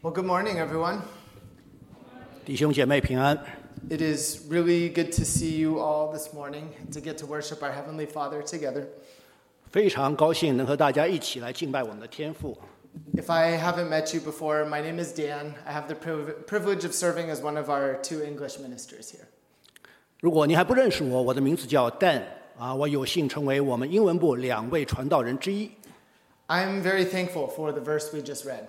Well, good morning, everyone. 弟兄姐妹平安。It is really good to see you all this morning to get to worship our Heavenly Father together. 非常高兴能和大家一起来敬拜我们的天父。If I haven't met you before, my name is Dan. I have the privilege of serving as one of our two English ministers here. 如果您还不认识我，我的名字叫 Dan 啊，我有幸成为我们英文部两位传道人之一。I'm very thankful for the verse we just read.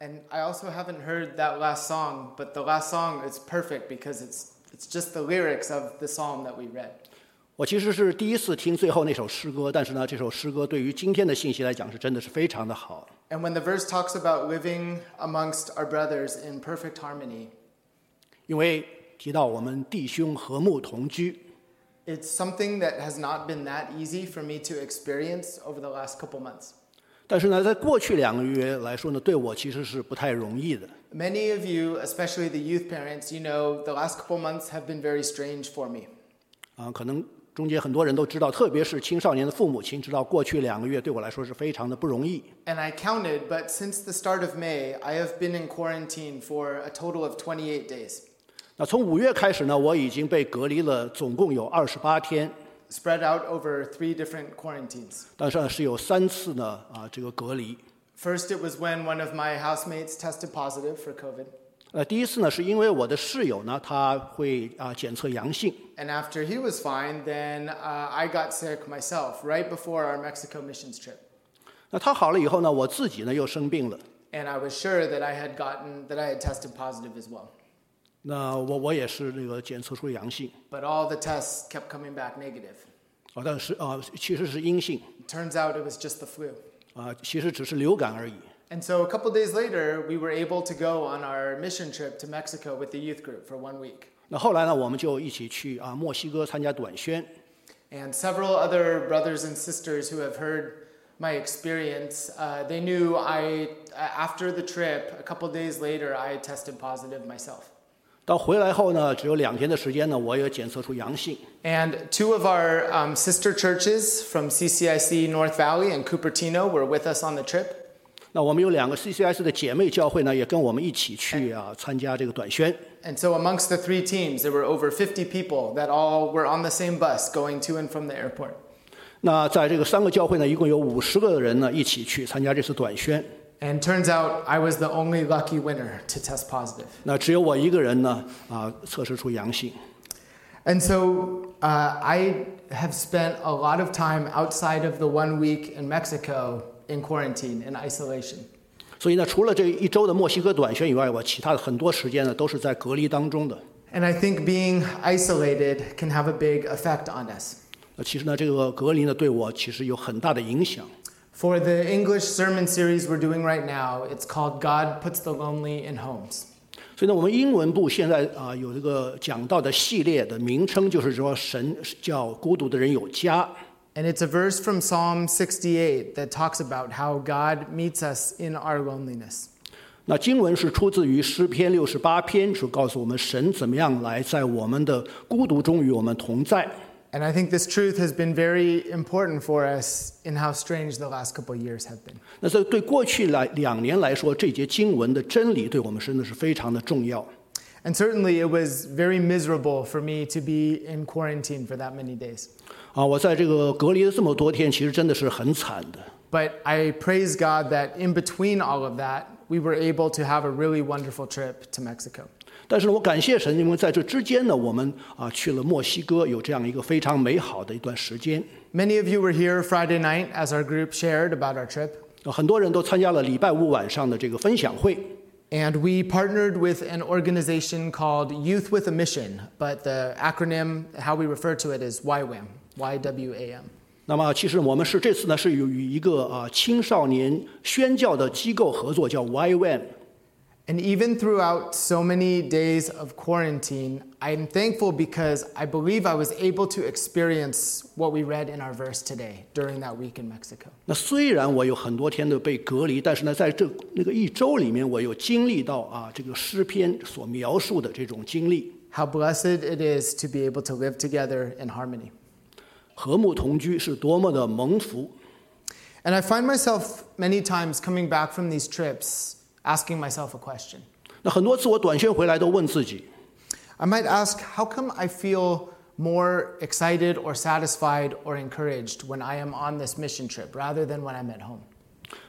And I also haven't heard that last song, but the last song is perfect because it's it's just the lyrics of the psalm that we read. 我其实是第一次听最后那首诗歌，但是呢，这首诗歌对于今天的信息来讲是真的是非常的好。And when the verse talks about living amongst our brothers in perfect harmony, 因为提到我们弟兄和睦同居，it's something that has not been that easy for me to experience over the last couple months. 但是呢，在过去两个月来说呢，对我其实是不太容易的。Many of you, especially the youth parents, you know, the last couple months have been very strange for me. 啊，可能中间很多人都知道，特别是青少年的父母亲知道，过去两个月对我来说是非常的不容易。And I counted, but since the start of May, I have been in quarantine for a total of 28 days. 那从五月开始呢，我已经被隔离了，总共有二十八天。spread out over three different quarantines. 但是是有三次呢啊这个隔离。First, it was when one of my housemates tested positive for COVID. and after he was fine, then uh, I got sick myself right before our Mexico missions trip. 那他好了以后呢，我自己呢又生病了。And I was sure that I had gotten that I had tested positive as well. 那我我也是那个检测出阳性。But all the tests kept coming back negative. 啊，但是啊，其实是阴性。Turns out it was just the flu. 啊，其实只是流感而已。And so a couple days later, we were able to go on our mission trip to Mexico with the youth group for one week. 那后来呢，我们就一起去啊墨西哥参加短宣。And several other brothers and sisters who have heard my experience, uh, they knew I after the trip. A couple days later, I tested positive myself. 到回来后呢，只有两天的时间呢，我也检测出阳性。And two of our um, sister churches from CCIC North Valley and Cupertino were with us on the trip. 那我们有两个的姐妹教会呢，也跟我们一起去啊参加这个短宣。And so amongst the three teams, there were over 50 people that all were on the same bus going to and from the airport. 那在这个三个教会呢，一共有五十个人呢一起去参加这次短宣。and turns out I was the only lucky winner to test positive. 那只有我一个人呢，啊，测试出阳性。And so uh, I have spent a lot of time outside of the one week in Mexico in quarantine in isolation. 所以呢，除了这一周的墨西哥短宣以外，我其他的很多时间呢都是在隔离当中的。And I think being isolated can have a big effect on us for the English sermon series we're doing right now. It's called God Puts the Lonely in Homes. 所以呢，我们英文部现在啊有这个讲到的系列的名称，就是说神叫孤独的人有家。And it's a verse from Psalm 68 that talks about how God meets us in our loneliness. 那经文是出自于诗篇六十八篇，是告诉我们神怎么样来在我们的孤独中与我们同在。and I think this truth has been very important for us in how strange the last couple of years have been. and certainly it was very miserable for me to be in quarantine for that many days. 啊，我在这个隔离了这么多天，其实真的是很惨的。But I praise God that in between all of that, we were able to have a really wonderful trip to Mexico. 但是呢，我感谢神，因为在这之间呢，我们啊去了墨西哥，有这样一个非常美好的一段时间。Many of you were here Friday night as our group shared about our trip. 很多人都参加了礼拜五晚上的这个分享会。And we partnered with an organization called Youth with a Mission, but the acronym, how we refer to it, is YWAM. YWAM. 那么，其实我们是这次呢是与一个啊青少年宣教的机构合作，叫 YWAM。and even throughout so many days of quarantine, I'm thankful because I believe I was able to experience what we read in our verse today during that week in Mexico. 那虽然我有很多天的被隔离，但是呢，在这那个一周里面，我有经历到啊这个诗篇所描述的这种经历。How blessed it is to be able to live together in harmony. 和睦同居是多么的蒙福。And I find myself many times coming back from these trips asking myself a question. I might ask, how come I feel more excited or satisfied or encouraged when I am on this mission trip rather than when I'm at home?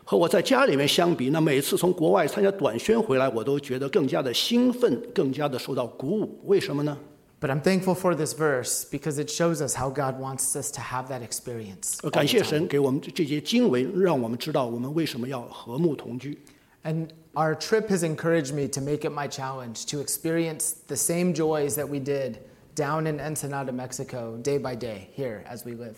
和我在家里面相比，那每次从国外参加短宣回来，我都觉得更加的兴奋，更加的受到鼓舞。为什么呢？But I'm thankful for this verse because it shows us how God wants us to have that experience. 呃感谢神给我们这这些经文，让我们知道我们为什么要和睦同居。And our trip has encouraged me to make it my challenge to experience the same joys that we did down in Ensenada, Mexico, day by day here as we live.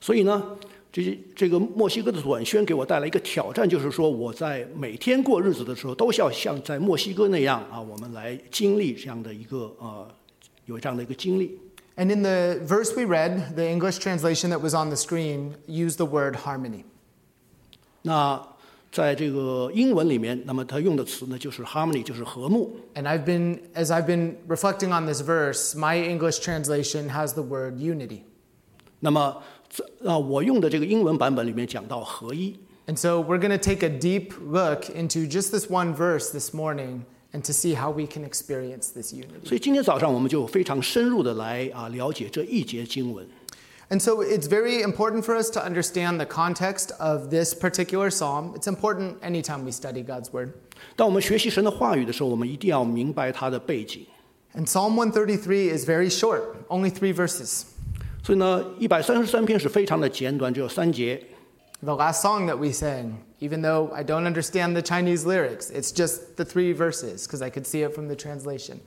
所以呢，这这个墨西哥的短宣给我带来一个挑战，就是说我在每天过日子的时候，都是要像在墨西哥那样啊，我们来经历这样的一个呃，有这样的一个经历。And in the verse we read, the English translation that was on the screen used the word harmony. 那在这个英文里面，那么它用的词呢就是 harmony，就是和睦。And I've been as I've been reflecting on this verse, my English translation has the word unity. 那么啊，我用的这个英文版本里面讲到合一。And so we're going to take a deep look into just this one verse this morning and to see how we can experience this unity. 所以今天早上我们就非常深入的来啊了解这一节经文。and so it's very important for us to understand the context of this particular psalm. It's important anytime we study God's word. And Psalm 133 is very short, only three verses. the last song that we sang even though I don't understand the Chinese lyrics. It's just the three verses because I could see it from the translation.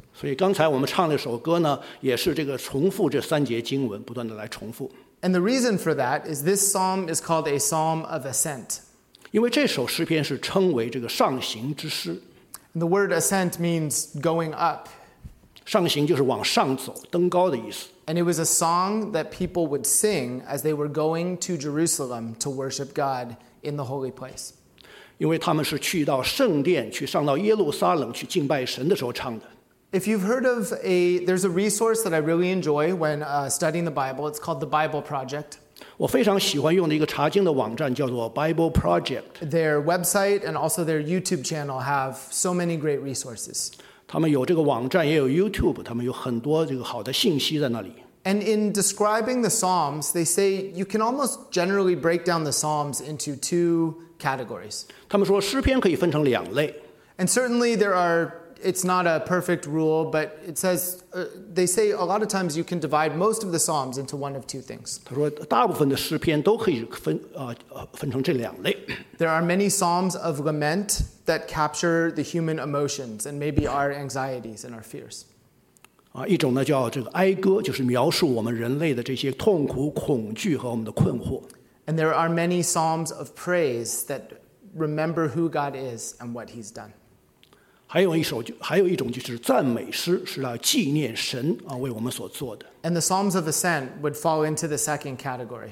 And the reason for that is this psalm is called a psalm of ascent. 因为这首诗篇是称为这个上行之诗。And the word ascent means going up. And it was a song that people would sing as they were going to Jerusalem to worship God in the holy place. 因为他们是去到圣殿，去上到耶路撒冷去敬拜神的时候唱的。If you've heard of a, there's a resource that I really enjoy when uh, studying the Bible. It's called the Bible Project. 我非常喜欢用的一个查经的网站叫做 Bible Project。Their website and also their YouTube channel have so many great resources. 他们有这个网站，也有 YouTube，他们有很多这个好的信息在那里。and in describing the Psalms, they say you can almost generally break down the Psalms into two categories. And certainly there are it's not a perfect rule, but it says uh, they say a lot of times you can divide most of the psalms into one of two things. There are many psalms of lament that capture the human emotions and maybe our anxieties and our fears. 啊，一种呢叫这个哀歌，就是描述我们人类的这些痛苦、恐惧和我们的困惑。And there are many psalms of praise that remember who God is and what He's done. 还有一首就还有一种就是赞美诗，是来纪念神啊为我们所做的。And the psalms of ascent would fall into the second category.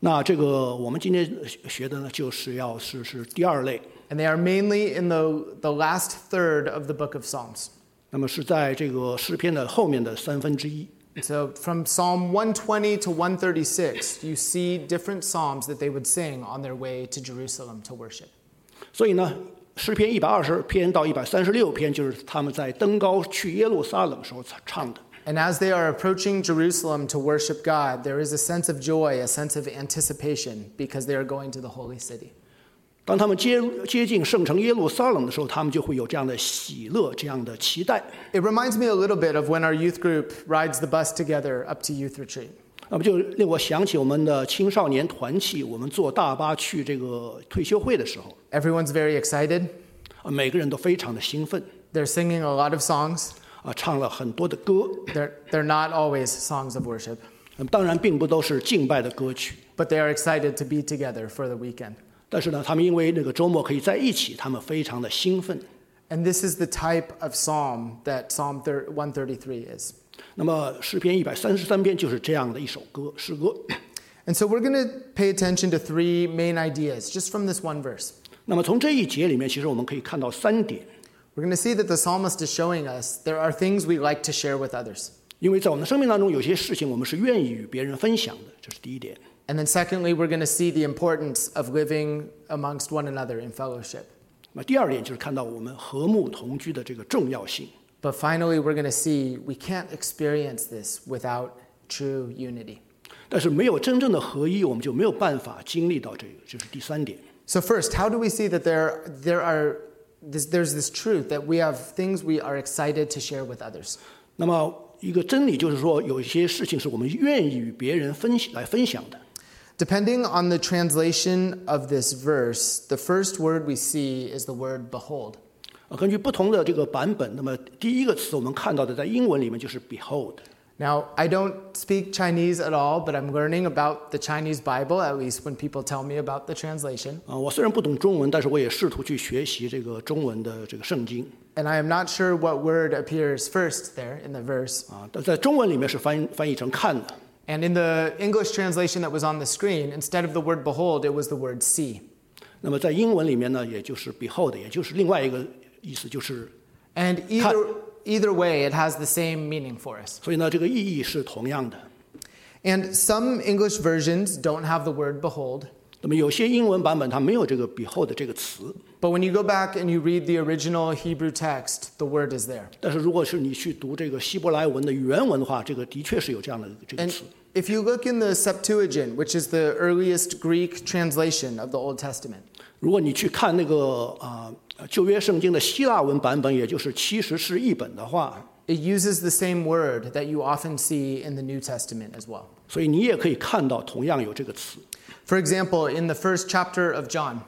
那这个我们今天学的呢，就是要是是第二类。And they are mainly in the the last third of the book of Psalms. 那么是在这个诗篇的后面的三分之一。So from Psalm 120 to 136, you see different psalms that they would sing on their way to Jerusalem to worship. 所以呢，诗篇一百二十篇到一百三十六篇就是他们在登高去耶路撒冷时候唱的。And as they are approaching Jerusalem to worship God, there is a sense of joy, a sense of anticipation, because they are going to the holy city. 当他们接接近圣城耶路撒冷的时候，他们就会有这样的喜乐，这样的期待。It reminds me a little bit of when our youth group rides the bus together up to youth retreat. 那么就令我想起我们的青少年团契，我们坐大巴去这个退休会的时候，Everyone's very excited. 啊每个人都非常的兴奋，They're singing a lot of songs. 啊，唱了很多的歌。They're, they're not always songs of worship, 那么当然并不都是敬拜的歌曲，but they are excited to be together for the weekend. 但是呢，他们因为那个周末可以在一起，他们非常的兴奋。And this is the type of psalm that Psalm 133 is. 那么诗篇一百三十三篇就是这样的一首歌诗歌。And so we're going to pay attention to three main ideas just from this one verse. 那么从这一节里面，其实我们可以看到三点。We're going to see that the psalmist is showing us there are things we like to share with others. 因为在我们的生命当中，有些事情我们是愿意与别人分享的，这是第一点。and then, secondly, we're going to see the importance of living amongst one another in fellowship. But finally, we're going to see we can't experience this without true unity. So, first, how do we see that there there are this, there's this truth that we have things we are excited to share with others? 那么一个真理就是说，有一些事情是我们愿意与别人分来分享的。Depending on the translation of this verse, the first word we see is the word behold. 根据不同的这个版本，那么第一个词我们看到的在英文里面就是 behold。Now, I don't speak Chinese at all, but I'm learning about the Chinese Bible, at least when people tell me about the translation. 啊，我虽然不懂中文，但是我也试图去学习这个中文的这个圣经 And I am not sure what word appears first there in the verse. 啊，但在中文里面是翻翻译成看的。and in the English translation that was on the screen, instead of the word behold, it was the word see. 那么在英文里面呢，也就是 behold，也就是另外一个意思，就是 And either either way, it has the same meaning for us. 所以呢，这个意义是同样的。And some English versions don't have the word behold. 那么有些英文版本它没有这个 behold 这个词。but when you go back and you read the original Hebrew text, the word is there. And you look in the Septuagint, which is the earliest Greek translation of the Old Testament，如果你去看那个啊、呃、旧约圣经的希腊文版本，也就是七十士译本的话，It uses the same word that you often see in the New Testament as well. 所以你也可以看到同样有这个词。For example, in the first chapter of John,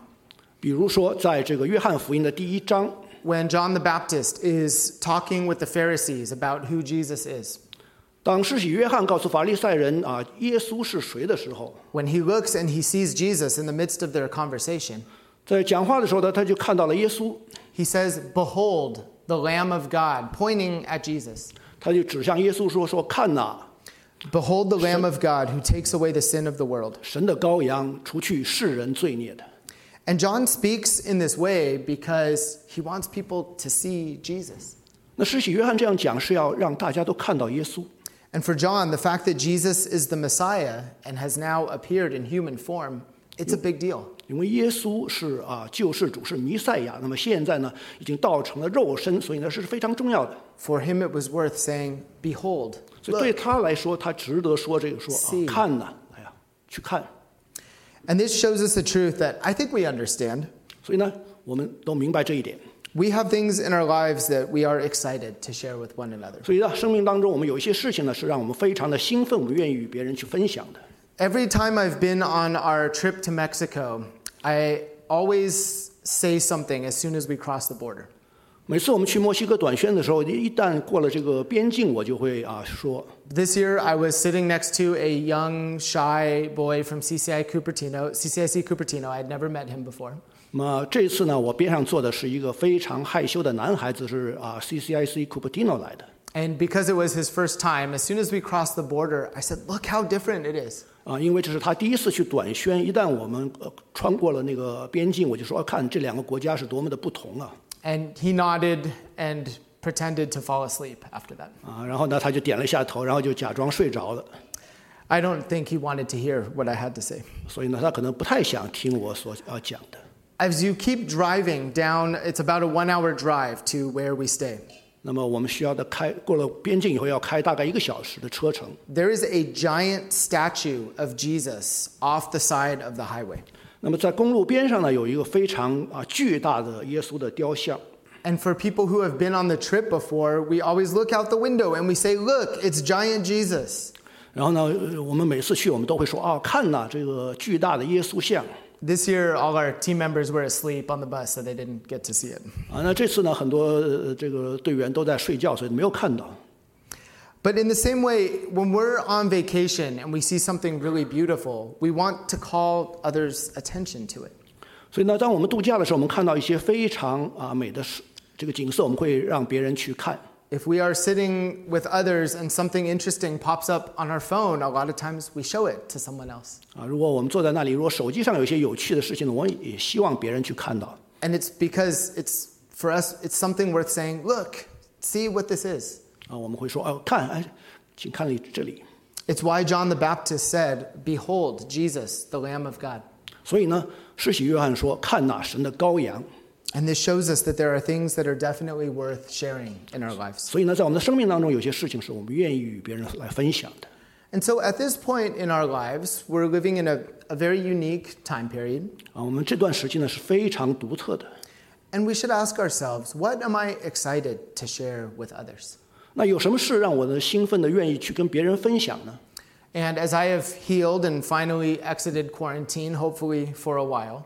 比如说，在这个约翰福音的第一章，When John the Baptist is talking with the Pharisees about who Jesus is，当施洗约翰告诉法利赛人啊耶稣是谁的时候，When he looks and he sees Jesus in the midst of their conversation，在讲话的时候呢，他就看到了耶稣。He says, "Behold the Lamb of God," pointing at Jesus。他就指向耶稣说：“说看呐、啊。” Behold the Lamb of God who takes away the sin of the world. 神的羔羊，除去世人罪孽的。and John speaks in this way because he wants people to see Jesus. 那施洗约翰这样讲是要让大家都看到耶稣。And for John, the fact that Jesus is the Messiah and has now appeared in human form, it's a big deal. 因为耶稣是啊救世主，是弥赛亚。那么现在呢，已经道成了肉身，所以呢，是非常重要的。For him, it was worth saying, "Behold." 所以对他来说，他值得说这个说啊，看呐，哎呀，去看。and this shows us the truth that I think we understand. we have things in our lives that we are excited to share with one another. every time I've been on our trip to Mexico, I always say something as soon as we cross the border. 每次我们去墨西哥短宣的时候，一旦过了这个边境，我就会啊说。This year, I was sitting next to a young, shy boy from CCI Cupertino, CCIC Cupertino. I had never met him before. 那么这次呢，我边上坐的是一个非常害羞的男孩子，是啊 Cupertino 来的。And because it was his first time, as soon as we crossed the border, I said, "Look how different it is." 啊，因为这是他第一次去短宣，一旦我们呃穿过了那个边境，我就说，看这两个国家是多么的不同啊。and he nodded and pretended to fall asleep after that. Uh, i don't think he wanted to hear what I had to say. as you keep driving down, it's about a one-hour drive to where we stay. 那么我们需要的开过了边境以后要开大概一个小时的车程。There is a giant statue of Jesus off the side of the highway. 那么在公路边上呢，有一个非常啊巨大的耶稣的雕像。And for people who have been on the trip before, we always look out the window and we say, Look, it's giant Jesus. 然后呢，呃我们每次去，我们都会说啊，看呐，这个巨大的耶稣像 This year, all our team members were asleep on the bus, so they didn't get to see it. 啊。那这次呢，很多呃这个队员都在睡觉，所以没有看到。But in the same way, when we're on vacation and we see something really beautiful, we want to call others' attention to it. 所以呢，当我们度假的时候，我们看到一些非常啊美的这个景色，我们会让别人去看。If we are sitting with others and something interesting pops up on our phone, a lot of times we show it to someone else. 啊，如果我们坐在那里，如果手机上有一些有趣的事情呢，我也希望别人去看到。And it's because it's for us, it's something worth saying. Look, see what this is. It's why John the Baptist said, "Behold, Jesus, the Lamb of God." 所以呢，施洗约翰说，看哪，神的羔羊。And this shows us that there are things that are definitely worth sharing in our lives. 所以呢，在我们的生命当中，有些事情是我们愿意与别人来分享的。And so at this point in our lives, we're living in a, a very unique time period. and we should ask ourselves, what am I excited to share with others? 那有什么事让我的兴奋的愿意去跟别人分享呢？And as I have healed and finally exited quarantine, hopefully for a while,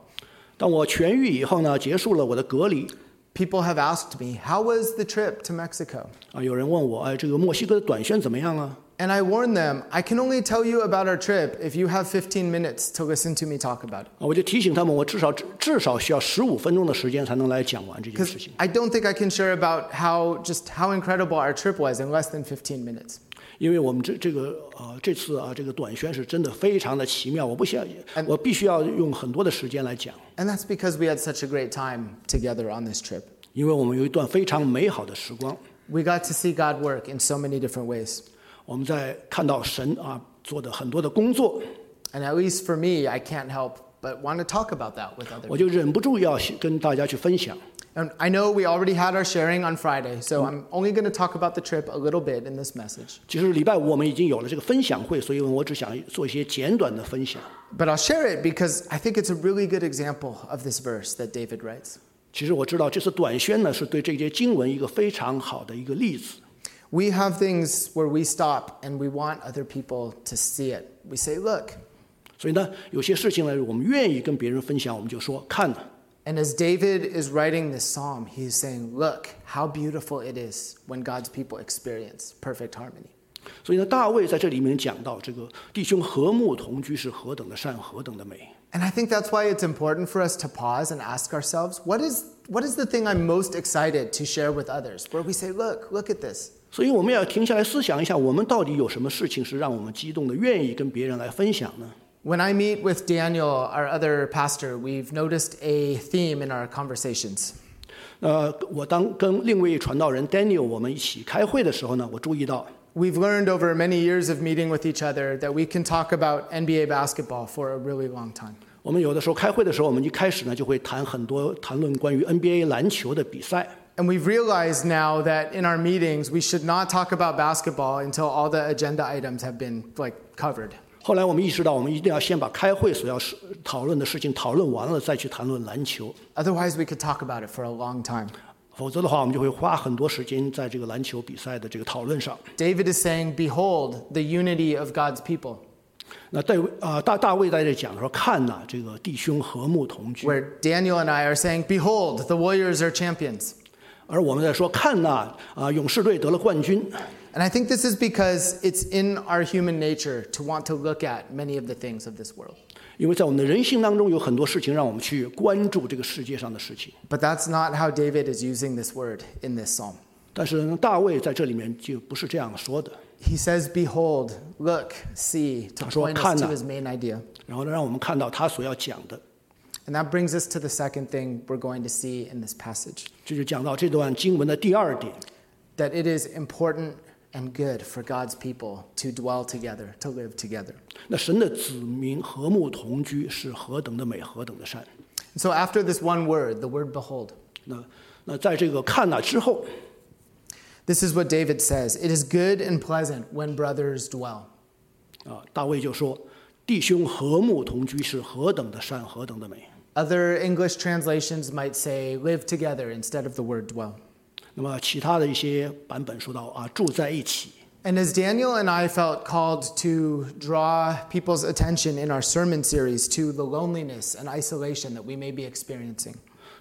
当我痊愈以后呢，结束了我的隔离 people have asked me, How was the trip to Mexico? 啊，有人问我，哎，这个墨西哥的短宣怎么样啊？and I warned them, I can only tell you about our trip if you have 15 minutes to listen to me talk about it. I don't think I can share about how just how incredible our trip was in less than 15 minutes. 因为我们这这个呃这次啊这个短宣是真的非常的奇妙，我不想我必须要用很多的时间来讲。And that's because we had such a great time together on this trip. 因为我们有一段非常美好的时光。We got to see God work in so many different ways. 我们在看到神啊做的很多的工作，And at least for me, I can't help but want to talk about that with other 我 people. I know we already had our sharing on Friday, so I'm only going to talk about the trip a little bit in this message. 其实礼拜五我们已经有了这个分享会，所以我只想做一些简短的分享。But I'll share it because I think it's a really good example of this verse that David writes. 其实我知道这次短宣呢是对这些经文一个非常好的一个例子。we have things where we stop and we want other people to see it. We say, look. and as David is writing this psalm, he is saying, look how beautiful it is when God's people experience perfect harmony. 所以呢，大卫在这里面讲到这个弟兄和睦同居是何等的善，何等的美。And I think that's why it's important for us to pause and ask ourselves, what is what is the thing I'm most excited to share with others? Where we say, look, look at this. 所以我们要停下来思想一下，我们到底有什么事情是让我们激动的，愿意跟别人来分享呢？When I meet with Daniel, our other pastor, we've noticed a theme in our conversations. 呃，我当跟另一位传道人 Daniel 我们一起开会的时候呢，我注意到，We've learned over many years of meeting with each other that we can talk about NBA basketball for a really long time. 我们有的时候开会的时候，我们一开始呢就会谈很多谈论关于 NBA 篮球的比赛。and we've realized now that in our meetings, we should not talk about basketball until all the agenda items have been like covered. 后来我们意识到，我们一定要先把开会所要是讨论的事情讨论完了，再去谈论篮球。Otherwise, we could talk about it for a long time. 否则的话，我们就会花很多时间在这个篮球比赛的这个讨论上。David is saying, "Behold the unity of God's people." 那大卫啊，大大卫在这讲说，看呐，这个弟兄和睦同居。Where Daniel and I are saying, "Behold, the warriors are champions." 而我们在说，看呐，啊，勇士队得了冠军。And I think this is because it's in our human nature to want to look at many of the things of this world. 因为在我们的人性当中，有很多事情让我们去关注这个世界上的事情。But that's not how David is using this word in this psalm. He says, "Behold, look, see," to point us to his main idea. And that brings us to the second thing we're going to see in this passage. That it is important and good for God's people to dwell together, to live together. so after this one word, the word behold. 那那在这个看了之后，This is what David says. It is good and pleasant when brothers dwell. 啊，大卫就说：“弟兄和睦同居是何等的善，何等的美。” Other English translations might say live together instead of the word dwell. 那么其他的一些版本说到啊住在一起。And as Daniel and I felt called to draw people's attention in our sermon series to the loneliness and isolation that we may be experiencing.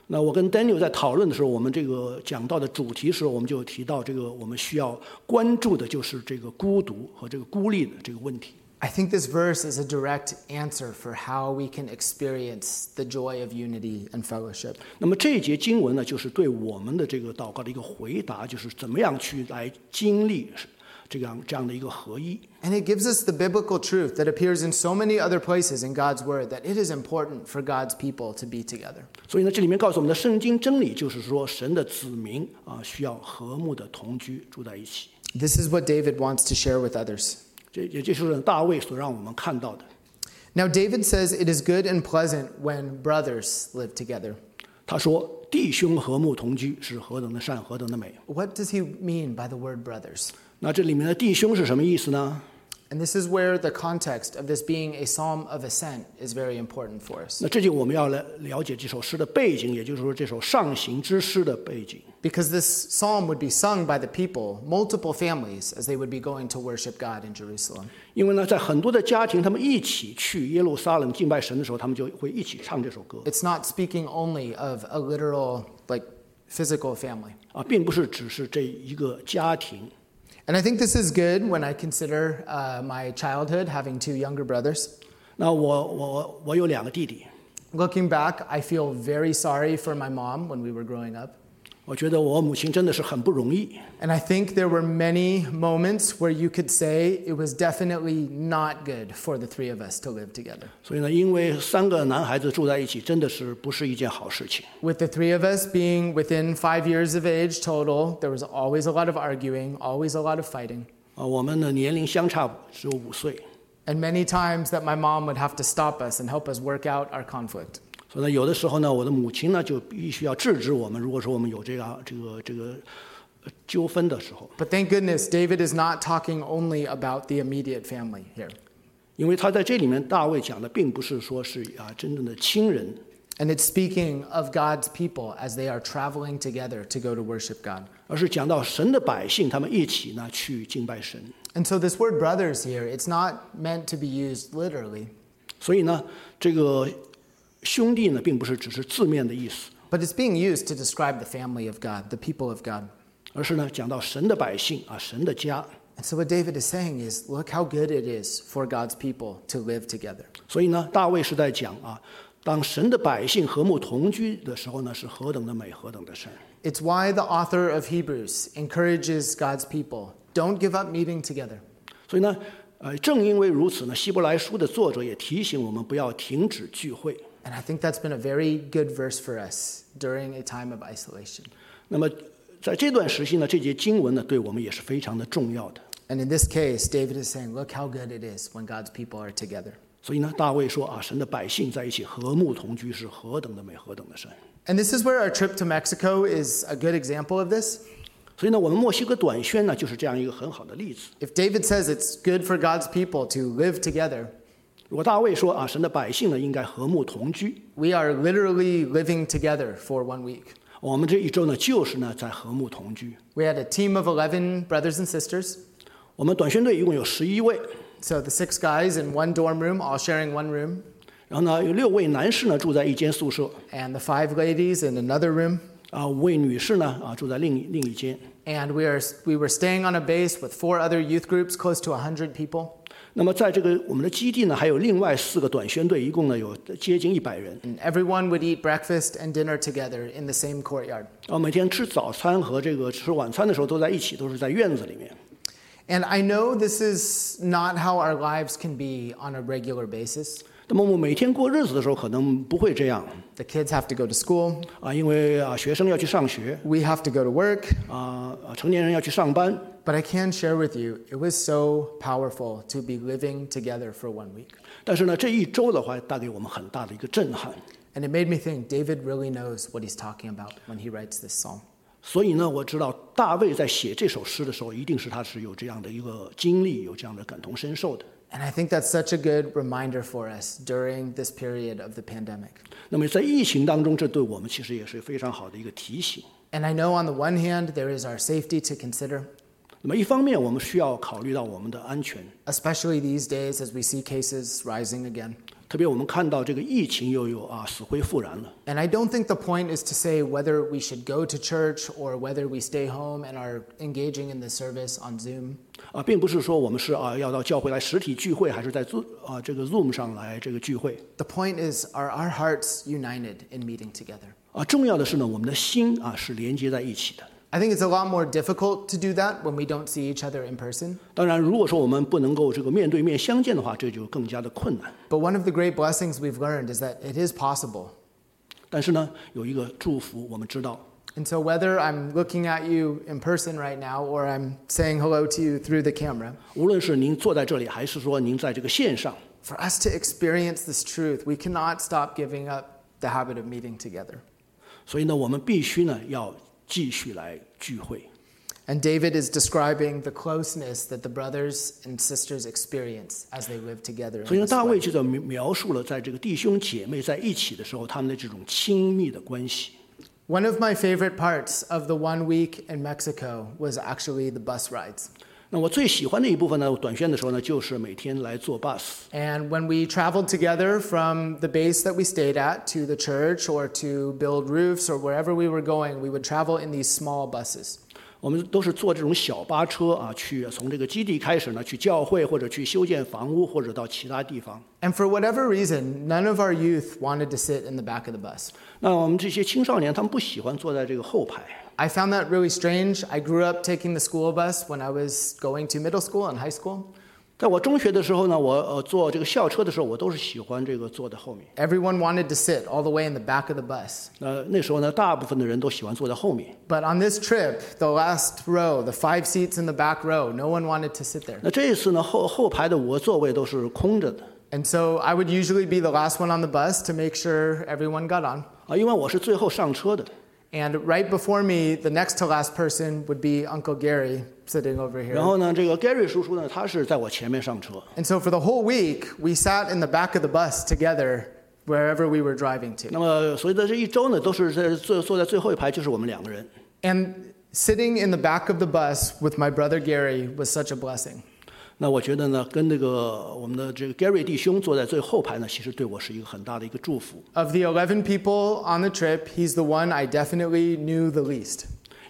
那我跟 Daniel 在讨论的时候，我们这个讲到的主题时候，我们就提到这个我们需要关注的就是这个孤独和这个孤立的这个问题。I think this verse is a direct answer for how we can experience the joy of unity and fellowship. 那么这一节经文呢，就是对我们的这个祷告的一个回答，就是怎么样去来经历这样这样的一个合一。And it gives us the biblical truth that appears in so many other places in God's word that it is important for God's people to be together. 所以呢，这里面告诉我们的圣经真理就是说，神的子民啊，需要和睦的同居住在一起。This is what David wants to share with others. 这也就是大卫所让我们看到的。Now, David says it is good and pleasant when brothers live together. 他说：“弟兄和睦同居是何等的善，何等的美。What does he mean by the word brothers? ”那这里面的弟兄是什么意思呢？And this is where the context of this being a psalm of ascent is very important for us. 那这就我们要来了解这首诗的背景，也就是说这首上行之诗的背景。Because this psalm would be sung by the people, multiple families, as they would be going to worship God in Jerusalem. 因为呢，在很多的家庭，他们一起去耶路撒冷敬拜神的时候，他们就会一起唱这首歌。It's not speaking only of a literal, like, physical family. 啊，并不是只是这一个家庭。and I think this is good when I consider uh, my childhood, having two younger brothers. 那我我我有两个弟弟。Looking back, I feel very sorry for my mom when we were growing up. 我觉得我母亲真的是很不容易。And I think there were many moments where you could say it was definitely not good for the three of us to live together. 所以呢，因为三个男孩子住在一起，真的是不是一件好事情。With the three of us being within five years of age total, there was always a lot of arguing, always a lot of fighting. Uh, 啊，我们的年龄相差只有五岁。And many times that my mom would have to stop us and help us work out our conflict. 所以呢，有的时候呢，我的母亲呢就必须要制止我们。如果说我们有这样这个这个呃纠纷的时候，But thank goodness, David is not talking only about the immediate family here. 因为他在这里面大卫讲的并不是说是啊真正的亲人，And it's speaking of God's people as they are traveling together to go to worship God. 而是讲到神的百姓他们一起呢去敬拜神。And so this word brothers here, it's not meant to be used literally, 所以呢，这个兄弟呢，并不是只是字面的意思。But it's being used to describe the family of God, the people of God. 而是呢，讲到神的百姓啊，神的家。And so what David is saying is, look how good it is for God's people to live together. 所以呢，大卫是在讲啊，当神的百姓和睦同居的时候呢，是何等的美，何等的深。It's why the author of Hebrews encourages God's people, don't give up meeting together. 所以呢，呃，正因为如此呢，希伯来书的作者也提醒我们不要停止聚会。and I think that's been a very good verse for us during a time of isolation. 那么在这段时期呢，这节经文呢，对我们也是非常的重要的。And in this case, David is saying, "Look how good it is when God's people are together." 所以呢，大卫说啊，神的百姓在一起和睦同居是何等的美，何等的神。And this is where our trip to Mexico is a good example of this. 所以呢，我们墨西哥短宣呢，就是这样一个很好的例子。If David says it's good for God's people to live together. 如果大卫说啊，神的百姓呢应该和睦同居，We are literally living together for one week. 我们这一周呢，就是呢，在和睦同居。We had a team of eleven brothers and sisters. 我们短宣队一共有十一位。So the six guys in one dorm room, all sharing one room. 然后呢，有六位男士呢，住在一间宿舍。And the five ladies in another room. 啊，五位女士呢，啊，住在另另一间。And we are we were staying on a base with four other youth groups, close to hundred people. 那么在这个我们的基地呢，还有另外四个短宣队，一共呢有接近一百人。Everyone would eat breakfast and dinner together in the same courtyard. 每天吃早餐和这个吃晚餐的时候都在一起，都是在院子里面。And I know this is not how our lives can be on a regular basis. 那么我们每天过日子的时候可能不会这样 The kids have to go to school. Uh, 啊，因为啊，学生要去上学。We have to go to work. Uh, 啊，成年人要去上班。But I can share with you, it was so powerful to be living together for one week. 但是呢，这一周的话，带给我们很大的一个震撼。And it made me think David really knows what he's talking about when he writes this psalm. 所以呢，我知道大卫在写这首诗的时候，一定是他是有这样的一个经历，有这样的感同身受的。and I think that's such a good reminder for us during this period of the pandemic. 那么在疫情当中，这对我们其实也是非常好的一个提醒。And I know on the one hand there is our safety to consider. 那么一方面，我们需要考虑到我们的安全，especially these days as we see cases rising again. And I don't think the point is to say whether we should go to church or whether we stay home and are engaging in the service on Zoom. 啊，并不是说我们是啊要到教会来实体聚会，还是在 Zoom 啊这个 Zoom 上来这个聚会。The point is, are our hearts united in meeting together? I think it's a lot more difficult to do that when we don't see each other in person. 当然，如果说我们不能够这个面对面相见的话，这就更加的困难。But one of the great blessings we've learned is that it is possible. 但是呢，有一个祝福，我们知道。And so whether I'm looking at you in person right now or I'm saying hello to you through the camera, for us to experience this truth, we cannot stop giving up the habit of meeting together. 所以呢，我们必须呢要继续来聚会。And David is describing the closeness that the brothers and sisters experience as they live together. 所以大卫就在描描述了在这个弟兄姐妹在一起的时候，他们的这种亲密的关系。One of my favorite parts of the one week in Mexico was actually the bus rides. And bus。And when we traveled together from the base that we stayed at to the church or to build roofs or wherever we were going, we would travel in these small buses. 我们都是坐这种小巴车啊，去从这个基地开始呢，去教会或者去修建房屋，或者到其他地方。And for whatever reason, none of our youth wanted to sit in the back of the bus. 那我们这些青少年，他们不喜欢坐在这个后排。I found that really strange. I grew up taking the school bus when I was going to middle school and high school. everyone wanted to sit all the way in the back of the bus. but on this trip, the last row, the five seats in the back row, no one wanted to sit there. and so I would usually be the last one on the bus to make sure everyone got on. And right before me, the next to last person would be Uncle Gary sitting over here. 然后呢，这个 Gary 叔叔呢，他是在我前面上车。And so for the whole week, we sat in the back of the bus together wherever we were driving to. 么，所以在这一周呢，都是在坐坐在最后一排，就是我们两个人。And sitting in the back of the bus with my brother Gary was such a blessing. 那我觉得呢，跟那个我们的这个 Gary 弟兄坐在最后排呢，其实对我是一个很大的一个祝福。Of the eleven people on the trip, he's the one I definitely knew the least.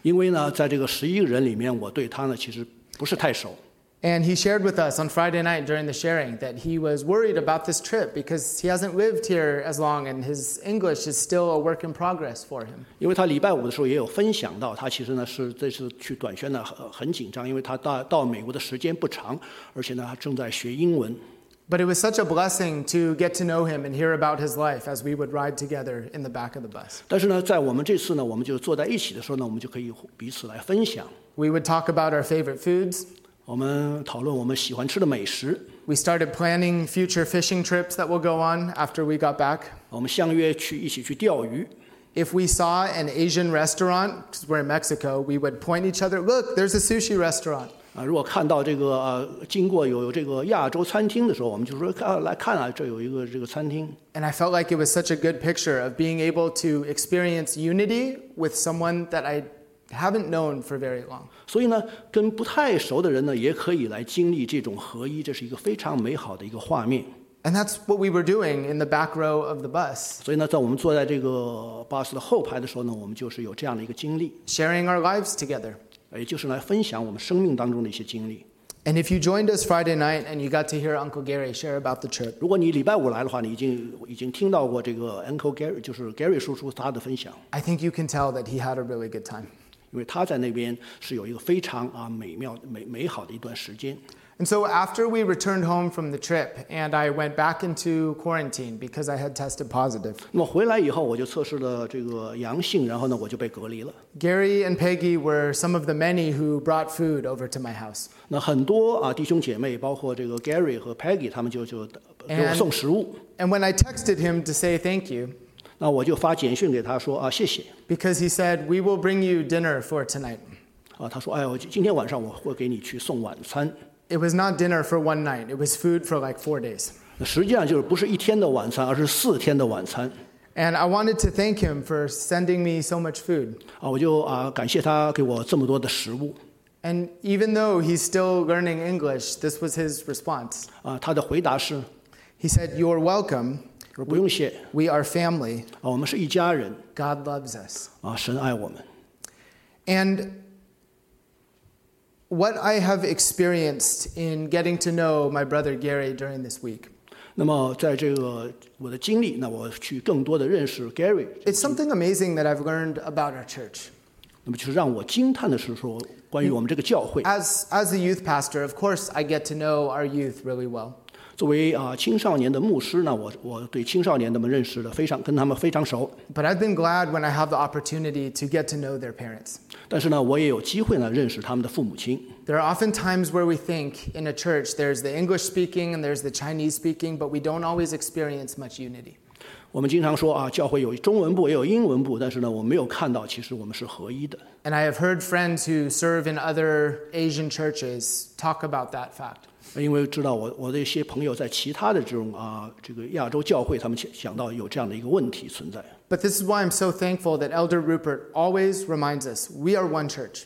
因为呢，在这个十一个人里面，我对他呢其实不是太熟。And he shared with us on Friday night during the sharing that he was worried about this trip because he hasn't lived here as long and his English is still a work in progress for him. But it was such a blessing to get to know him and hear about his life as we would ride together in the back of the bus. 但是呢，在我们这次呢，我们就坐在一起的时候呢，我们就可以彼此来分享。We would talk about our favorite foods. 我们讨论我们喜欢吃的美食。We started planning future fishing trips that will go on after we got back. 我们相约去一起去钓鱼。If we saw an Asian restaurant, because we're in Mexico, we would point each other, look, there's a sushi restaurant. And I felt like it was such a good picture of being able to experience unity with someone that I haven't known for very long. 所以呢，跟不太熟的人呢，也可以来经历这种合一，这是一个非常美好的一个画面。And that's what we were doing in the back row of the bus, 所以呢，在我们坐在这个 bus 的后排的时候呢，我们就是有这样的一个经历，sharing our lives together. 也就是来分享我们生命当中的一些经历。And if you joined us Friday night and you got to hear Uncle Gary share about the trip, 如果你礼拜五来的话，你已经已经听到过这个 Uncle Gary，就是 Gary 叔叔他的分享。I think you can tell that he had a really good time. 因为他在那边是有一个非常啊美妙美美好的一段时间。And so after we returned home from the trip, and I went back into quarantine because I had tested positive. 那么回来以后，我就测试了这个阳性，然后呢，我就被隔离了。Gary and Peggy were some of the many who brought food over to my house. 那很多啊弟兄姐妹，包括这个 Gary 和 Peggy，他们就就给我送食物。And when I texted him to say thank you. 那我就发简讯给他说啊，谢谢。Because he said we will bring you dinner for tonight. 啊，他说哎，我今天晚上我会给你去送晚餐。It was not dinner for one night. It was food for like four days. 实际上就是不是一天的晚餐，而是四天的晚餐。And I wanted to thank him for sending me so much food. 啊，我就啊感谢他给我这么多的食物。And even though he's still learning English, this was his response. 啊，他的回答是，He said, "You're welcome." 不用谢。We are family. God loves us. 啊，神爱我们。And what I have experienced in getting to know my brother Gary during this week. 那么，在这个我的经历，那我去更多的认识 Gary。It's something amazing that I've learned about our church. 那么，就是让我惊叹的是说，关于我们这个教会。As as a youth pastor, of course, I get to know our youth really well. But I've been glad when I have the opportunity to get to know their parents. 但是呢，我也有机会呢认识他们的父母亲。There are often times where we think in a church there's the English speaking and there's the Chinese speaking, but we don't always experience much unity. 我们经常说啊，教会有中文部也有英文部，但是呢，我没有看到其实我们是合一的。And I have heard friends who serve in other Asian churches talk about that fact. But this is why I'm so thankful that Elder Rupert always reminds us we are one church.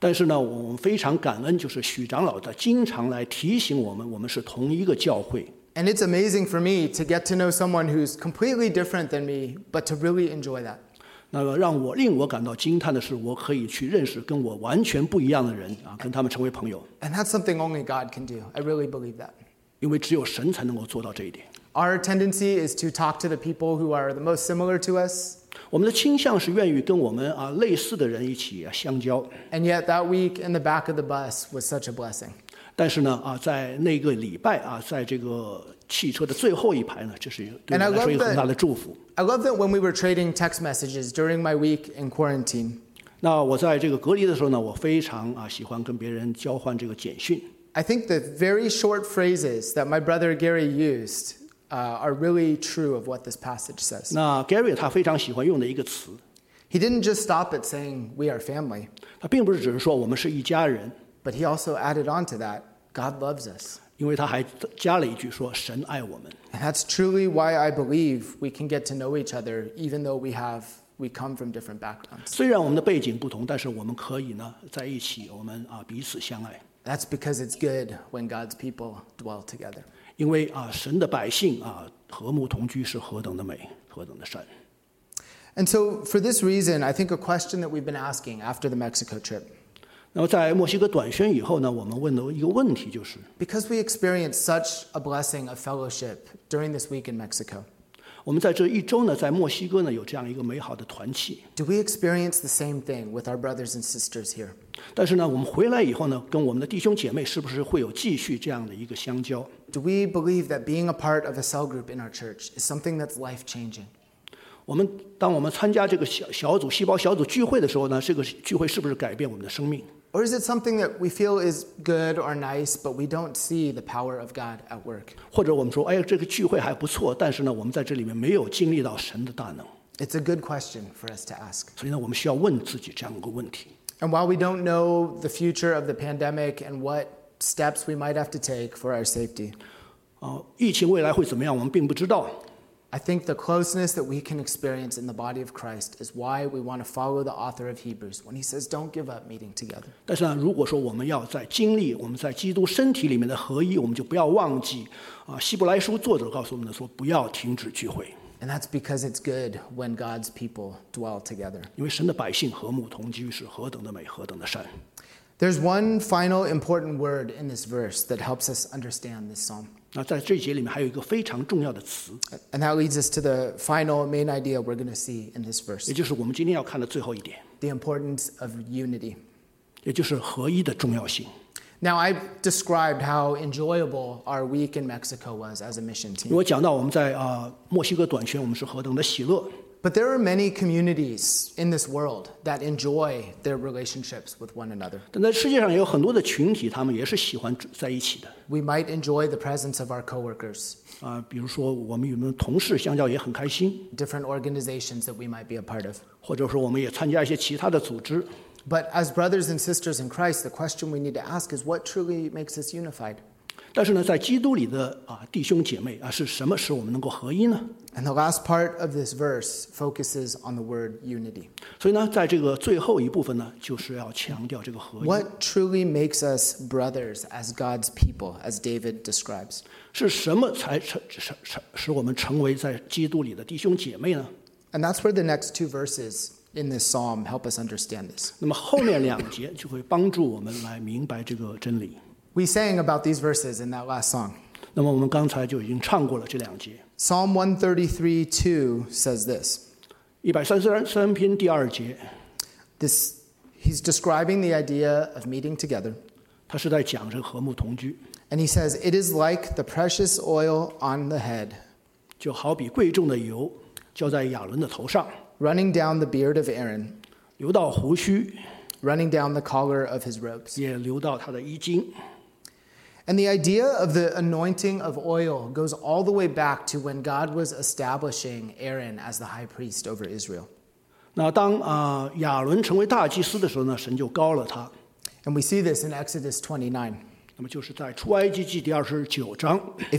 但是呢，我们非常感恩，就是许长老他经常来提醒我们，我们是同一个教会。And it's amazing for me to get to know someone who's completely different than me, but to really enjoy that. 那个让我令我感到惊叹的是，我可以去认识跟我完全不一样的人啊，跟他们成为朋友，And that's something only God can do. I really believe that. 因为只有神才能够做到这一点。Our tendency is to talk to the people who are the most similar to us. 我们的倾向是愿意跟我们啊类似的人一起啊相交，And yet, that week in the back of the bus was such a blessing. 但是呢啊，在那个礼拜啊，在这个汽车的最后一排呢，这是对我来说一个很大的祝福。I love that when we were trading text messages during my week in quarantine. 那我在这个隔离的时候呢，我非常啊喜欢跟别人交换这个简讯。I think the very short phrases that my brother Gary used uh, are really true of what this passage says. Gary 他非常喜欢用的一个词，He didn't just stop at saying, We are family. 他并不是只是说我们是一家人。But he also added on to that, God loves us. 因为他还加了一句说：“神爱我们。” That's truly why I believe we can get to know each other, even though we have we come from different backgrounds. 虽然我们的背景不同，但是我们可以呢在一起，我们啊彼此相爱。That's because it's good when God's people dwell together. 因为啊神的百姓啊和睦同居是何等的美，何等的善。And so for this reason, I think a question that we've been asking after the Mexico trip. 那么在墨西哥短宣以后呢，我们问的一个问题就是：Because we experience such a blessing of fellowship during this week in Mexico，我们在这一周呢，在墨西哥呢有这样一个美好的团契。Do we experience the same thing with our brothers and sisters here？但是呢，我们回来以后呢，跟我们的弟兄姐妹是不是会有继续这样的一个相交？Do we believe that being a part of a cell group in our church is something that's life changing？我们当我们参加这个小小组细胞小组聚会的时候呢，这个聚会是不是改变我们的生命 or is it something that we feel is good or nice, but we don't see the power of God at work? it's a good question for us to ask. and while we don't know the future of the pandemic and what steps we might have to take for our safety, I think the closeness that we can experience in the body of Christ is why we want to follow the author of Hebrews when he says, "Don't give up meeting together." 但是呢，如果说我们要在经历我们在基督身体里面的合一，我们就不要忘记啊，希伯来书作者告诉我们的说，不要停止聚会。And that's because it's good when God's people dwell together. There's one final important word in this verse that helps us understand this psalm. 那在这一节里面还有一个非常重要的词，and that leads us to the final main idea we're going to see in this verse，也就是我们今天要看的最后一点，the importance of unity，也就是合一的重要性。Now I described how enjoyable our week in Mexico was as a mission team。我讲到我们在啊墨西哥短宣，我们是何等的喜乐。but there are many communities in this world that enjoy their relationships with one another. We might enjoy the presence of our coworkers. 啊，比如说我们与我们同事相交也很开心。Different organizations that we might be a part of. 或者说我们也参加一些其他的组织。But as brothers and sisters in Christ, the question we need to ask is what truly makes us unified. 但是呢，在基督里的啊弟兄姐妹啊，是什么使我们能够合一呢？And the last part of this verse focuses on the word unity. 所以呢，在这个最后一部分呢，就是要强调这个合一。What truly makes us brothers as God's people, as David describes? 是什么才成成成使我们成为在基督里的弟兄姐妹呢？And that's where the next two verses in this psalm help us understand this. We sang about these verses in that last song. Psalm 133:2 says this. 一百三十三篇第二节。This he's describing the idea of meeting together. And he says it is like the precious oil on the head. 就好比贵重的油浇在亚伦的头上。Running down the beard of Aaron. 流到胡须。Running down the collar of his robes. 也流到他的衣襟。and the idea of the anointing of oil goes all the way back to when God was establishing Aaron as the high priest over Israel. 那当啊、呃、亚伦成为大祭司的时候呢，神就膏了他。And we see this in Exodus 29. If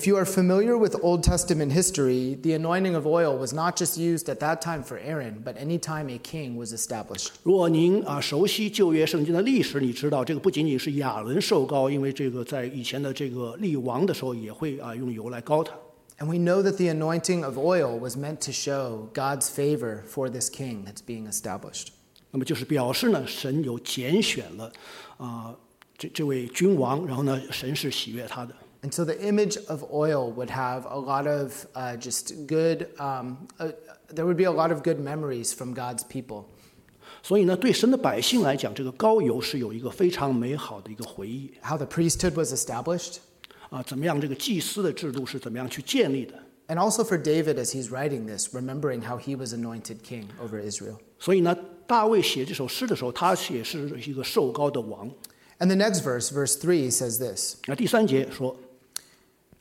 you are familiar with Old Testament history, the anointing of oil was not just used at that time for Aaron, but any time a king was established. 若您啊熟悉旧约圣经的历史，你知道这个不仅仅是亚伦受膏，因为这个在以前的这个立王的时候也会啊用油来膏他。And we know that the anointing of oil was meant to show God's favor for this king that's being established. 那么就是表示呢，神有拣选了啊。呃这这位君王，然后呢，神是喜悦他的。And so the image of oil would have a lot of uh, just good. Um, uh, there would be a lot of good memories from God's people. 所以呢，对神的百姓来讲，这个膏油是有一个非常美好的一个回忆。How the priesthood was established. 啊，怎么样这个祭司的制度是怎么样去建立的？And also for David as he's writing this, remembering how he was anointed king over Israel. 所以呢，大卫写这首诗的时候，他也是一个受膏的王。and the next verse, verse 3, says this. 那第三节说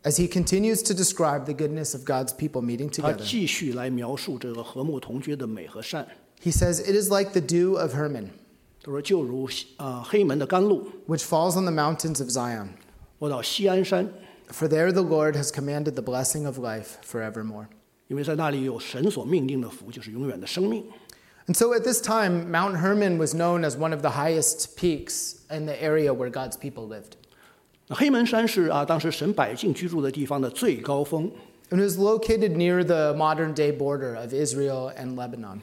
，As he continues to describe the goodness of God's people meeting together, he says, It is like the dew of Hermon, 他说，就如啊、呃黑门的甘露 which falls on the mountains of Zion. 落到锡安山，For there the Lord has commanded the blessing of life forevermore. And so at this time, Mount Hermon was known as one of the highest peaks in the area where God's people lived. And it was located near the modern day border of Israel and Lebanon.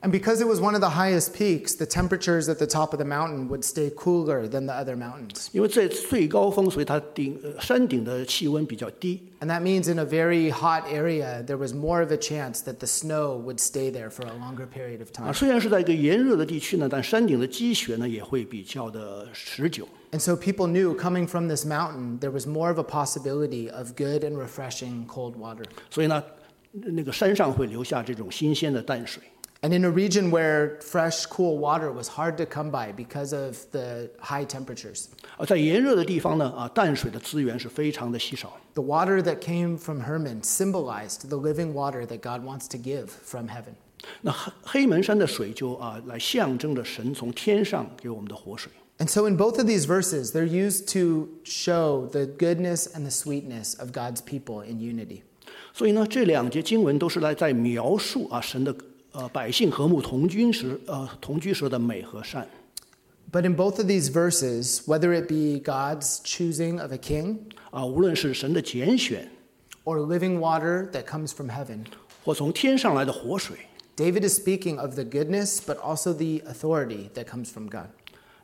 And because it was one of the highest peaks, the temperatures at the top of the mountain would stay cooler than the other mountains. and that means in a very hot area, there was more of a chance that the snow would stay there for a longer period of time and so people knew coming from this mountain, there was more of a possibility of good and refreshing cold water. 所以呢，那个山上会留下这种新鲜的淡水。and in a region where fresh, cool water was hard to come by because of the high temperatures. the water that came from Hermon symbolized the living water that God wants to give from heaven. 那黑黑门山的水就啊，来象征着神从天上给我们的活水。And so, in both of these verses, they're used to show the goodness and the sweetness of God's people in unity. 所以呢，这两节经文都是来在描述啊神的呃百姓和睦同居时，呃同居时的美和善。But in both of these verses, whether it be God's choosing of a king, or living water that comes from heaven, david is speaking of the goodness, but also the authority that comes from God.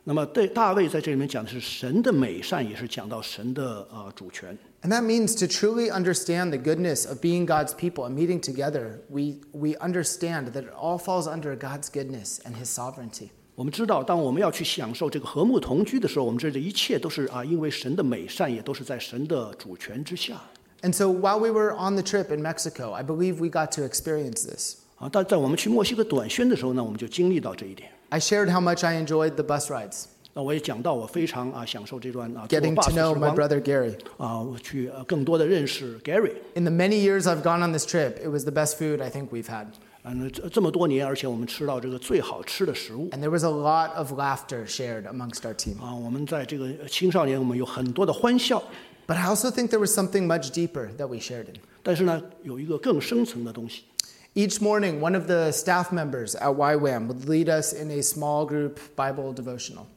那么对大卫在这里面讲的是神的美善，也是讲到神的呃主权。And that means to truly understand the goodness of being God's people and meeting together, we, we understand that it all falls under God's goodness and his sovereignty. 我们知道，当我们要去享受这个和睦同居的时候，我们这的一切都是啊，因为神的美善，也都是在神的主权之下 And so while we were on the trip in Mexico, I believe we got to experience this. 啊。但在我们去墨西哥短宣的时候呢，我们就经历到这一点。I shared how much I enjoyed the bus rides. 那我也讲到，我非常啊享受这段啊 Getting to know my brother Gary. 啊，去更多的认识 the many years I've gone on this trip, it was the best food I think we've had. 嗯，这么多年，而且我们吃到这个最好吃的食物。And there was a lot of laughter shared amongst our team. 啊，我们在这个青少年，我们有很多的欢笑。But I also think there was something much deeper that we shared in. 但是呢，有一个更深层的东西。each morning, one of the staff members at YWAM would lead us in a small group Bible devotional.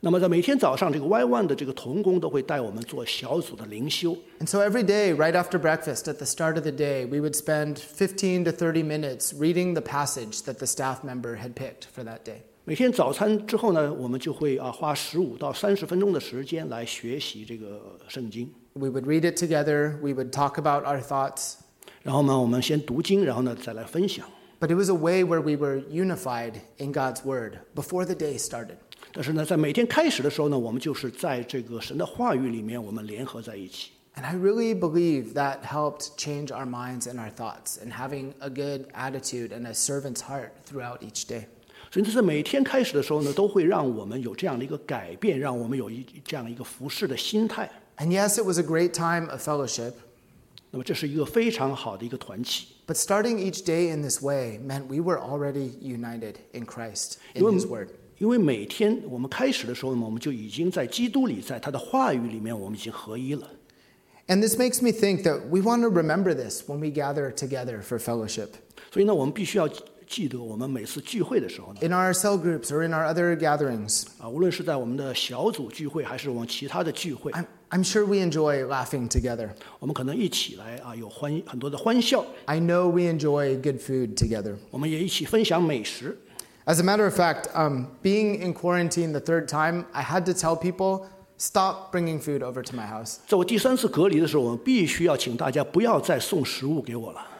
那么在每天早上，这个 YWAM 的这个同工都会带我们做小组的灵修。And so every day, right after breakfast, at the start of the day, we would spend 15 to 30 minutes reading the passage that the staff member had picked for that day. 每天早餐之后呢，我们就会啊花十五到三十分钟的时间来学习这个圣经。We would read it together. We would talk about our thoughts. 然后呢，我们先读经，然后呢再来分享。But it was a way where we were unified in God's word before the day started. 但是呢，在每天开始的时候呢，我们就是在这个神的话语里面，我们联合在一起。And I really believe that helped change our minds and our thoughts, and having a good attitude and a servant's heart throughout each day. 所以这是每天开始的时候呢，都会让我们有这样的一个改变，让我们有一这样一个服侍的心态。And yes, it was a great time of fellowship. But starting each day in this way meant we were already united in Christ in His Word. 因为每天我们开始的时候呢，我们就已经在基督里，在他的话语里面，我们已经合一了。And this makes me think that we want to remember this when we gather together for fellowship. 所以呢，我们必须要记得我们每次聚会的时候呢，in our cell groups or in our other gatherings，啊，无论是在我们的小组聚会还是我们其他的聚会，I'm I'm sure we enjoy laughing together. 我们可能一起来啊，有欢很多的欢笑。I know we enjoy good food together. 我们也一起分享美食。As a matter of fact, um, being in quarantine the third time, I had to tell people stop bringing food over to my house.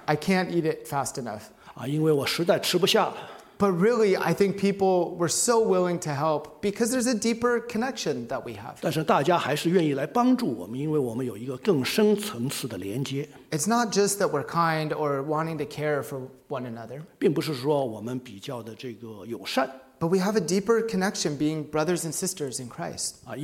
I can't eat it fast enough. 啊，因为我实在吃不下了。But really, I think people were so willing to help because there's a deeper connection that we have. 但是大家还是愿意来帮助我们，因为我们有一个更深层次的连接。It's not just that we're kind or wanting to care for one another. 并不是说我们比较的这个友善。but we have a deeper connection being brothers and sisters in Christ. And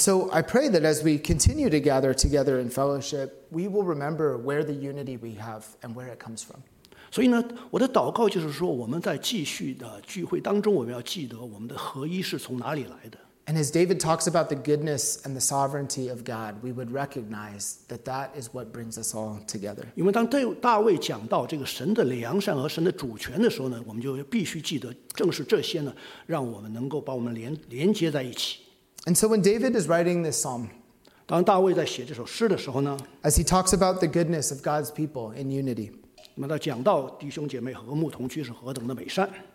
so I pray that as we continue to gather together in fellowship, we will remember where the unity we have and where it comes from. 所以呢，我的祷告就是说，我们在继续的聚会当中，我们要记得我们的合一是从哪里来的。and as David talks about the goodness and the sovereignty of God, we would recognize that that is what brings us all together. And so when David is writing this psalm, 当大卫在写这首诗的时候呢，as he talks about the goodness of God's people in unity.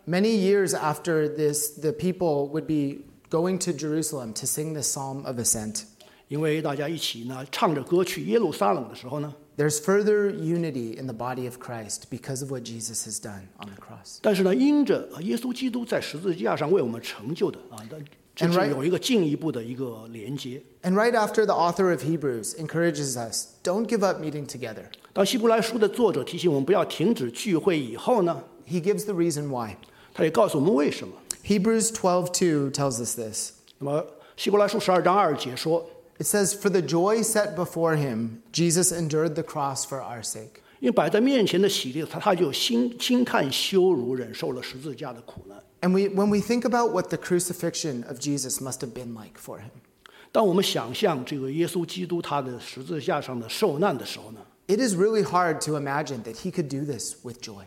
many years after this, the people would be going to Jerusalem to sing the psalm of ascent. There's further unity in the body of Christ because of what Jesus has done on the cross. And right- after, the author of Hebrews encourages us don't give up meeting together. he gives the reason why. 他也告诉我们为什么。Hebrews 12:2 tells us this. 那么希伯来书十二章二节说，It says, For the joy set before him, Jesus endured the cross for our sake. 因为摆在面前的喜乐，他他就轻轻看羞辱，忍受了十字架的苦难。And we, when we think about what the crucifixion of Jesus must have been like for him, 当我们想象这个耶稣基督他的十字架上的受难的时候呢，it is really hard to imagine that he could do this with joy.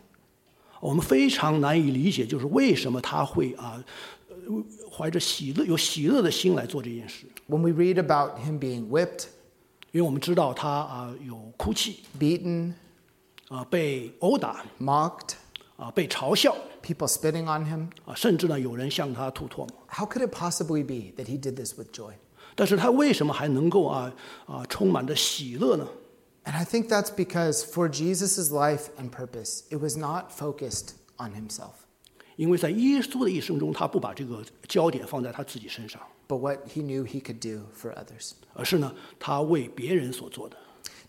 我们非常难以理解，就是为什么他会啊，呃怀着喜乐、有喜乐的心来做这件事。When we read about him being whipped, 因为我们知道他啊有哭泣 beaten, 啊，被殴打 mocked, 啊，被嘲笑 people spitting on him, 啊，甚至呢有人向他吐唾沫。how could it possibly be that he did this with joy? 但是他为什么还能够啊啊充满着喜乐呢？And I think that's because for Jesus' life and purpose, it was not focused on himself. 因为在耶稣的一生中，他不把这个焦点放在他自己身上，but what he knew he could do for others. 而是呢，他为别人所做的。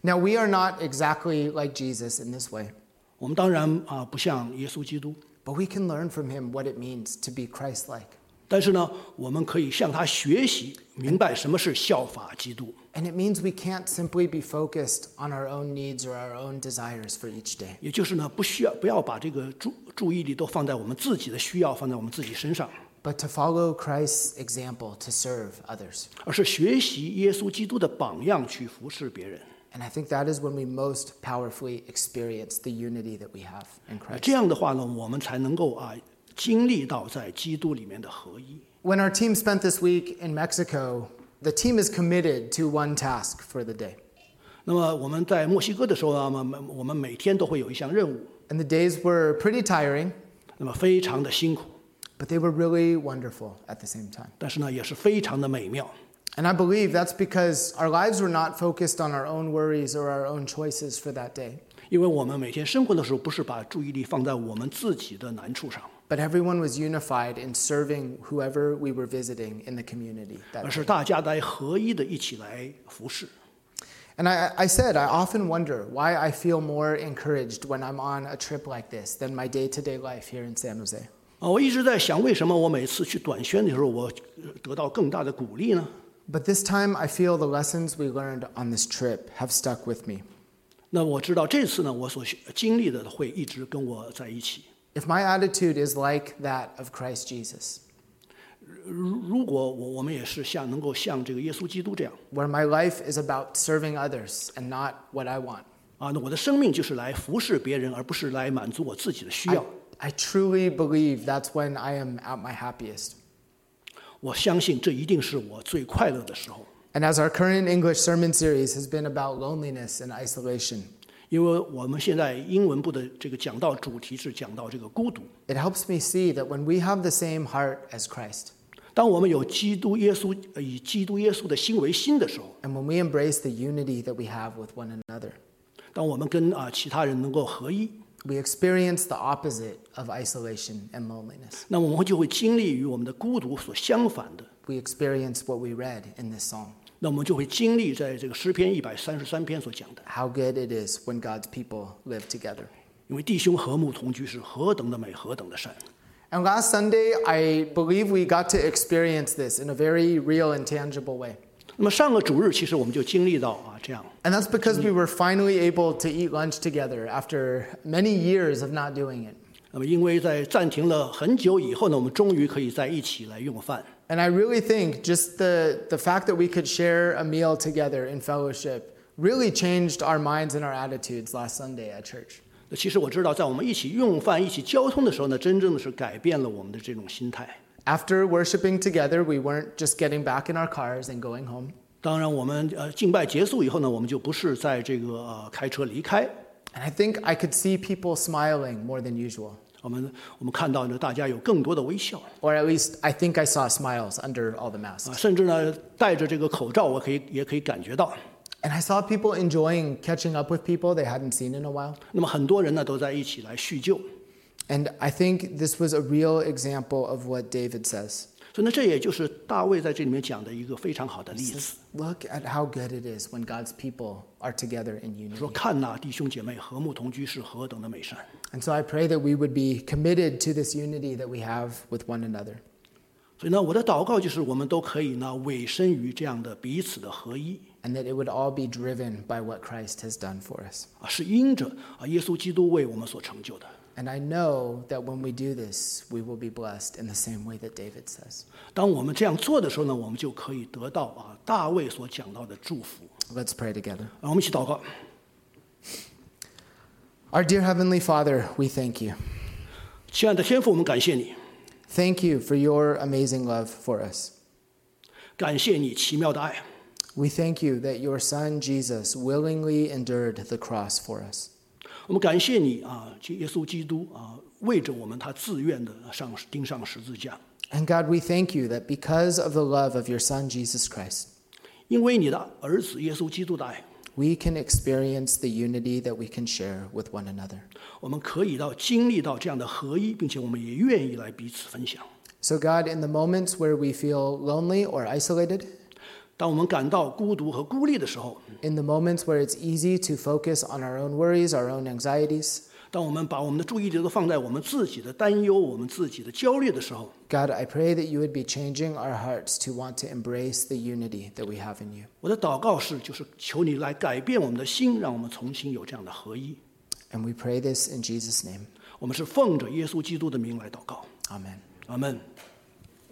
Now, we are not exactly like Jesus in this way, 我们当然啊，不像耶稣基督，but we can learn from him what it means to be Christ like. 但是呢，我们可以向他学习，明白什么是效法基督。And it means we can't simply be focused on our own needs or our own desires for each day. 也就是呢，不需要不要把这个注注意力都放在我们自己的需要，放在我们自己身上。But to follow Christ's example to serve others. 而是学习耶稣基督的榜样去服侍别人。And I think that is when we most powerfully experience the unity that we have in Christ. 这样的话呢，我们才能够啊。经历到在基督里面的合一。When our team spent this week in Mexico, the team is committed to one task for the day. 那么我们在墨西哥的时候呢，我们我们每天都会有一项任务，And the days were pretty tiring, 那么非常的辛苦，but they were really wonderful at the same time. 但是呢也是非常的美妙。And I believe that's because our lives were not focused on our own worries or our own choices for that day, 因为我们每天生活的时候，不是把注意力放在我们自己的难处上，But everyone was unified in serving whoever we were visiting in the community. 而是大家来合一的一起来服侍。And I, I said, I often wonder why I feel more encouraged when I'm on a trip like this than my day to day life here in San Jose. but this time, I feel the lessons we learned on this trip have stuck with me. 那我知道这次呢，我所经历的会一直跟我在一起。if my attitude is like that of Christ Jesus, where my life is about serving others and not what I want, 啊，那我的生命就是来服侍别人，而不是来满足我自己的需 I, truly believe that's when I am at my happiest. And as our current English sermon series has been about loneliness and isolation, 因为我们现在英文部的这个讲到主题是讲到这个孤独。It helps me see that when we have the same heart as Christ，当我们有基督耶稣以基督耶稣的心为心的时候，and when we embrace the unity that we have with one another，当我们跟啊其他人能够合一。we experience the opposite of isolation and loneliness. We experience what we read in this song. 那我们就会经历在这个诗篇一百三十三篇所讲的，How good it is when God's people live together. 因为弟兄和睦同居是何等的美，何等的善。And last Sunday, I believe we got to experience this in a very real and tangible way. And that's because we were finally able to eat lunch together after many years of not doing it. And I really think just the, the fact that we could share a meal together in fellowship really changed our minds and our attitudes last Sunday at church. 其实我知道，在我们一起用饭、一起交通的时候呢，真正的是改变了我们的这种心态。After worshiping together, we weren't just getting back in our cars and going home. 当然，我们呃敬拜结束以后呢，我们就不是在这个、呃、开车离开。And I think I could see people smiling more than usual. 我们我们看到呢，大家有更多的微笑 Or at least I think I saw smiles under all the masks. 甚至呢戴着这个口罩，我可以也可以感觉到。And I saw people enjoying catching up with people they hadn't seen in a while. and I think this was a real example of what David says Look at how good it is when God's people are together in unity. 说看呐，弟兄姐妹和睦同居是何等的美善。And so I pray that we would be committed to this unity that we have with one another. 所以呢，我的祷告就是我们都可以呢委身于这样的彼此的合一。And that it would all be driven by what Christ has done for us. 啊，是因着啊耶稣基督为我们所成就的。and I know that when we do this, we will be blessed in the same way that David says. let's pray together. Our dear Heavenly Father, we thank you. thank you for your amazing love for us. We thank you that your Son Jesus willingly endured the cross for us. 我们感谢你啊，耶稣基督啊，为着我们他自愿的上钉上十字架。And God, we thank you that because of the love of your Son Jesus Christ, 因为你的儿子耶稣基督的爱，we can experience the unity that we can share with one another. So God, in the moments where we feel lonely or isolated, 当我们感到孤独和孤立的时候，In the moments where it's easy to focus on our own worries, our own anxieties，当我们把我们的注意力都放在我们自己的担忧、我们自己的焦虑的时候，God, I pray that you would be changing our hearts to want to embrace the unity that we have in you。我的祷告是，就是求你来改变我们的心，让我们重新有这样的合一。And we pray this in Jesus' name。我们是奉着耶稣基督的名来祷告。Amen. Amen.